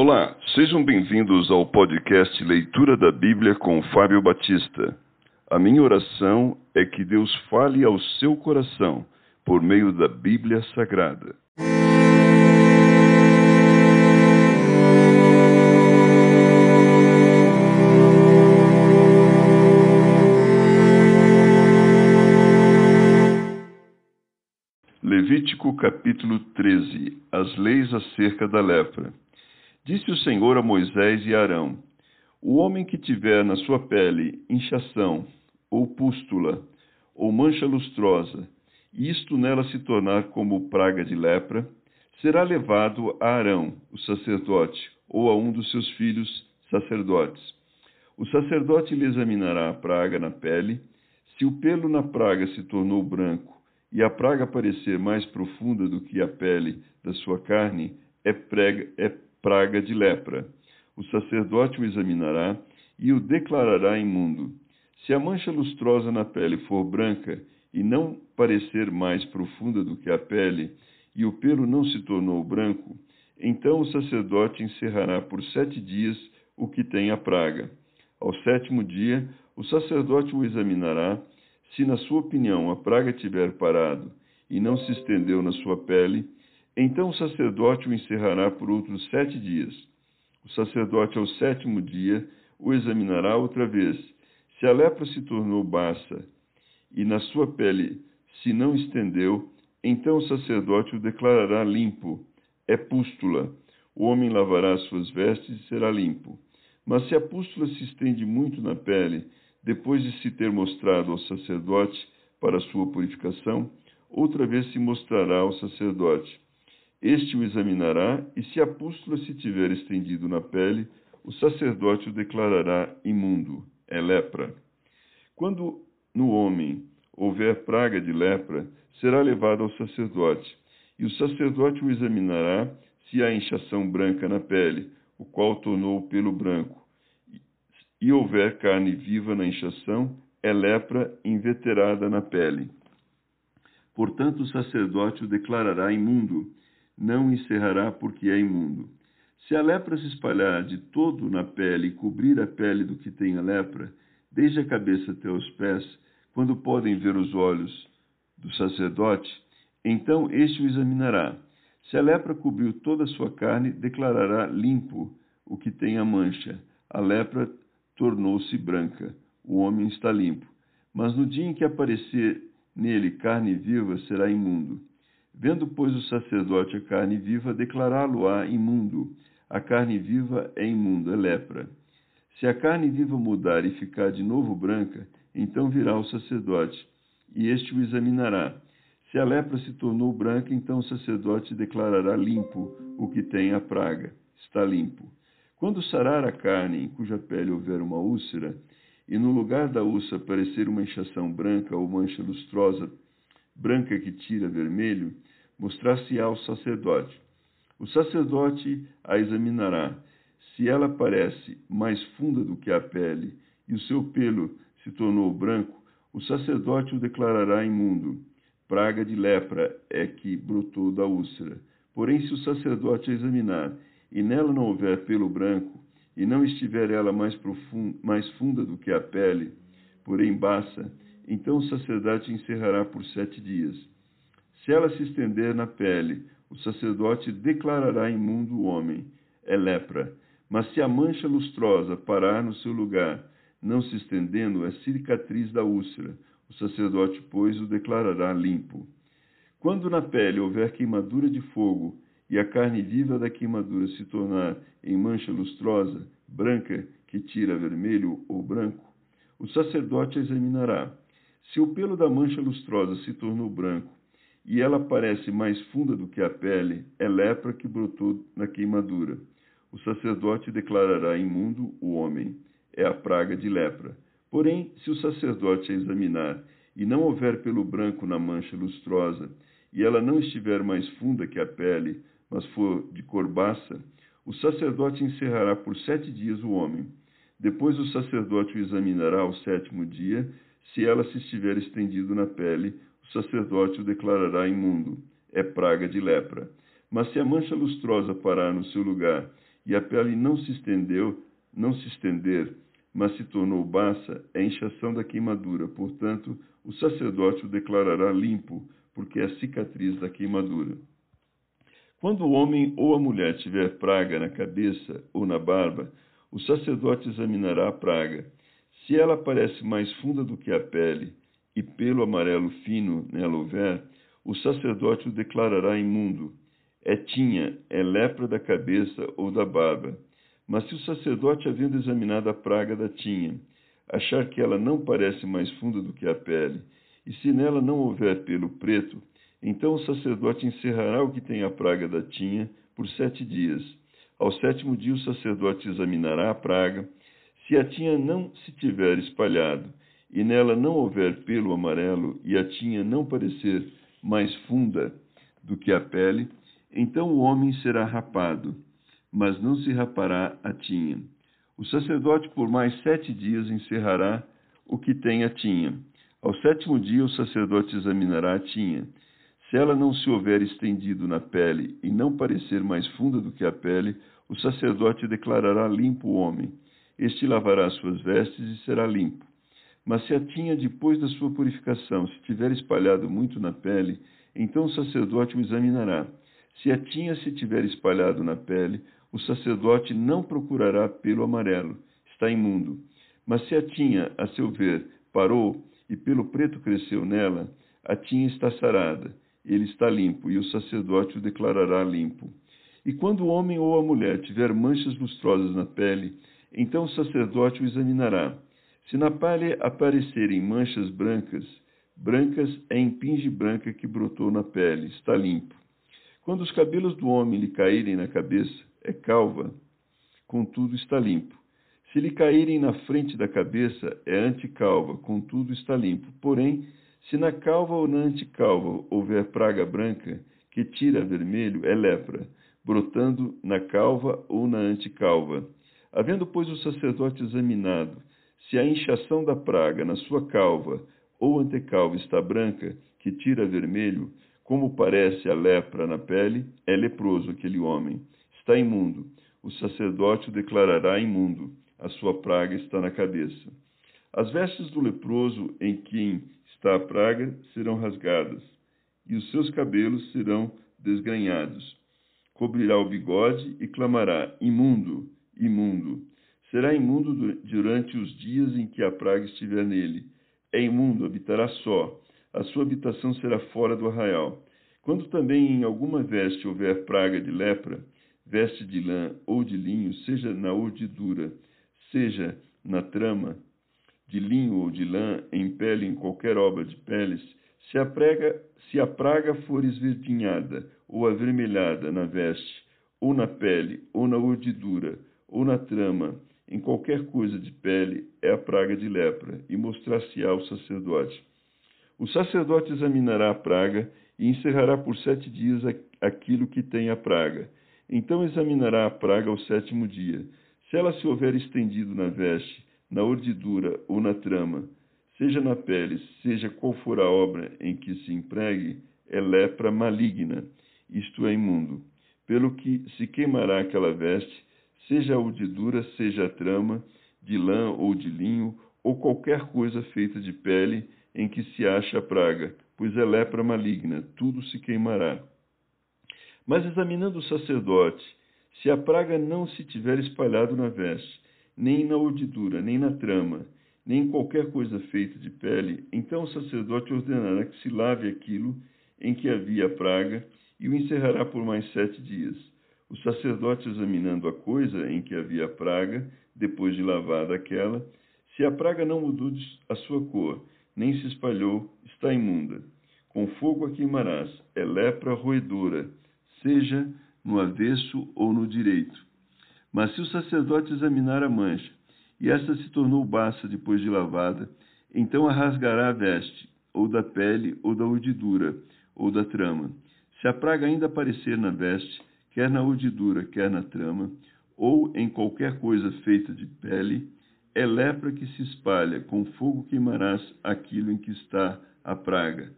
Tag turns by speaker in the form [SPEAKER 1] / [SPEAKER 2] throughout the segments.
[SPEAKER 1] Olá, sejam bem-vindos ao podcast Leitura da Bíblia com Fábio Batista. A minha oração é que Deus fale ao seu coração por meio da Bíblia Sagrada. Levítico capítulo 13 As leis acerca da lepra. Disse o Senhor a Moisés e a Arão: O homem que tiver na sua pele inchação, ou pústula, ou mancha lustrosa, e isto nela se tornar como praga de lepra, será levado a Arão, o sacerdote, ou a um dos seus filhos sacerdotes. O sacerdote lhe examinará a praga na pele. Se o pelo na praga se tornou branco, e a praga parecer mais profunda do que a pele da sua carne, é, prega, é praga de lepra. O sacerdote o examinará e o declarará imundo. Se a mancha lustrosa na pele for branca e não parecer mais profunda do que a pele, e o pelo não se tornou branco, então o sacerdote encerrará por sete dias o que tem a praga. Ao sétimo dia, o sacerdote o examinará. Se, na sua opinião, a praga tiver parado e não se estendeu na sua pele, então o sacerdote o encerrará por outros sete dias. O sacerdote, ao sétimo dia, o examinará outra vez. Se a lepra se tornou baça e na sua pele se não estendeu, então o sacerdote o declarará limpo. É pústula. O homem lavará as suas vestes e será limpo. Mas se a pústula se estende muito na pele, depois de se ter mostrado ao sacerdote para sua purificação, outra vez se mostrará ao sacerdote. Este o examinará, e se a pústula se tiver estendido na pele, o sacerdote o declarará imundo, é lepra. Quando no homem houver praga de lepra, será levado ao sacerdote, e o sacerdote o examinará se há inchação branca na pele, o qual tornou o pelo branco, e houver carne viva na inchação, é lepra inveterada na pele. Portanto, o sacerdote o declarará imundo, não encerrará porque é imundo. Se a lepra se espalhar de todo na pele e cobrir a pele do que tem a lepra, desde a cabeça até os pés, quando podem ver os olhos do sacerdote, então este o examinará. Se a lepra cobriu toda a sua carne, declarará limpo o que tem a mancha. A lepra tornou-se branca. O homem está limpo. Mas no dia em que aparecer nele carne viva, será imundo. Vendo, pois, o sacerdote a carne viva, declará-lo-á imundo. A carne viva é imunda, é lepra. Se a carne viva mudar e ficar de novo branca, então virá o sacerdote, e este o examinará. Se a lepra se tornou branca, então o sacerdote declarará limpo o que tem a praga. Está limpo. Quando sarar a carne em cuja pele houver uma úlcera, e no lugar da úlcera aparecer uma inchação branca ou mancha lustrosa, branca que tira vermelho, mostrar-se ao sacerdote. O sacerdote a examinará. Se ela parece mais funda do que a pele e o seu pelo se tornou branco, o sacerdote o declarará imundo. Praga de lepra é que brotou da úlcera. Porém, se o sacerdote a examinar e nela não houver pelo branco, e não estiver ela mais, profunda, mais funda do que a pele, porém baça, então o sacerdote encerrará por sete dias. Se ela se estender na pele, o sacerdote declarará imundo o homem, é lepra. Mas se a mancha lustrosa parar no seu lugar, não se estendendo, é cicatriz da úlcera. O sacerdote, pois, o declarará limpo. Quando na pele houver queimadura de fogo, e a carne viva da queimadura se tornar em mancha lustrosa, branca, que tira vermelho ou branco, o sacerdote a examinará. Se o pelo da mancha lustrosa se tornou branco, e ela parece mais funda do que a pele, é lepra que brotou na queimadura. O sacerdote declarará imundo o homem, é a praga de lepra. Porém, se o sacerdote a examinar e não houver pelo branco na mancha lustrosa, e ela não estiver mais funda que a pele, mas for de cor baça, o sacerdote encerrará por sete dias o homem. Depois o sacerdote o examinará ao sétimo dia, se ela se estiver estendido na pele, o sacerdote o declarará imundo, é praga de lepra. Mas se a mancha lustrosa parar no seu lugar, e a pele não se estendeu, não se estender, mas se tornou baça, é inchação da queimadura. Portanto, o sacerdote o declarará limpo, porque é cicatriz da queimadura. Quando o homem ou a mulher tiver praga na cabeça ou na barba, o sacerdote examinará a praga. Se ela parece mais funda do que a pele, e pelo amarelo fino nela houver, o sacerdote o declarará imundo. É tinha, é lepra da cabeça ou da barba. Mas se o sacerdote, havendo examinado a praga da tinha, achar que ela não parece mais funda do que a pele, e se nela não houver pelo preto, então o sacerdote encerrará o que tem a praga da tinha por sete dias. Ao sétimo dia o sacerdote examinará a praga. Se a tinha não se tiver espalhado, e nela não houver pelo amarelo, e a tinha não parecer mais funda do que a pele, então o homem será rapado, mas não se rapará a tinha. O sacerdote por mais sete dias encerrará o que tem a tinha. Ao sétimo dia o sacerdote examinará a tinha. Se ela não se houver estendido na pele e não parecer mais funda do que a pele, o sacerdote declarará limpo o homem. Este lavará suas vestes e será limpo. Mas se a tinha, depois da sua purificação, se tiver espalhado muito na pele, então o sacerdote o examinará. Se a tinha se tiver espalhado na pele, o sacerdote não procurará pelo amarelo, está imundo. Mas se a tinha, a seu ver, parou e pelo preto cresceu nela, a tinha está sarada ele está limpo, e o sacerdote o declarará limpo. E quando o homem ou a mulher tiver manchas lustrosas na pele, então o sacerdote o examinará. Se na pele aparecerem manchas brancas, brancas é impinge branca que brotou na pele, está limpo. Quando os cabelos do homem lhe caírem na cabeça, é calva, contudo está limpo. Se lhe caírem na frente da cabeça, é anticalva, contudo está limpo. Porém, se na calva ou na anticalva houver praga branca, que tira vermelho, é lepra, brotando na calva ou na anticalva. Havendo, pois, o sacerdote examinado, se a inchação da praga na sua calva ou antecalva está branca, que tira vermelho, como parece a lepra na pele, é leproso aquele homem, está imundo. O sacerdote o declarará imundo, a sua praga está na cabeça. As vestes do leproso em quem está a praga serão rasgadas, e os seus cabelos serão desgrenhados. Cobrirá o bigode e clamará: Imundo, imundo. Será imundo durante os dias em que a praga estiver nele. É imundo, habitará só. A sua habitação será fora do arraial. Quando também em alguma veste houver praga de lepra, veste de lã ou de linho, seja na urdidura, seja na trama, de linho ou de lã, em pele, em qualquer obra de peles, se a, prega, se a praga for esverdinhada ou avermelhada na veste, ou na pele, ou na urdidura, ou na trama, em qualquer coisa de pele, é a praga de lepra, e mostrar-se-á ao sacerdote. O sacerdote examinará a praga e encerrará por sete dias aquilo que tem a praga. Então examinará a praga ao sétimo dia. Se ela se houver estendido na veste, na urdidura ou na trama, seja na pele, seja qual for a obra em que se empregue, é lepra maligna, isto é imundo. Pelo que se queimará aquela veste, seja a urdidura, seja a trama, de lã ou de linho, ou qualquer coisa feita de pele em que se acha a praga, pois é lepra maligna, tudo se queimará. Mas examinando o sacerdote, se a praga não se tiver espalhado na veste, nem na urdidura, nem na trama, nem em qualquer coisa feita de pele, então o sacerdote ordenará que se lave aquilo em que havia praga e o encerrará por mais sete dias. O sacerdote, examinando a coisa em que havia praga, depois de lavada aquela, se a praga não mudou a sua cor, nem se espalhou, está imunda. Com fogo a queimarás, é lepra roedora, seja no avesso ou no direito. Mas se o sacerdote examinar a mancha, e esta se tornou baça depois de lavada, então a rasgará a veste, ou da pele, ou da urdidura, ou da trama. Se a praga ainda aparecer na veste, quer na urdidura, quer na trama, ou em qualquer coisa feita de pele, é lepra que se espalha, com fogo queimarás aquilo em que está a praga.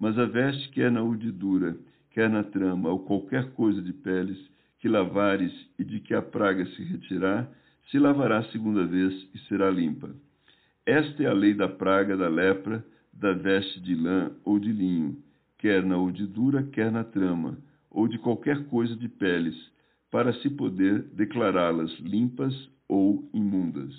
[SPEAKER 1] Mas a veste que é na urdidura, quer é na trama, ou qualquer coisa de peles, que lavares e de que a praga se retirar, se lavará segunda vez e será limpa. Esta é a lei da praga da lepra, da veste de lã ou de linho, quer na urdidura, quer na trama, ou de qualquer coisa de peles, para se poder declará-las limpas ou imundas.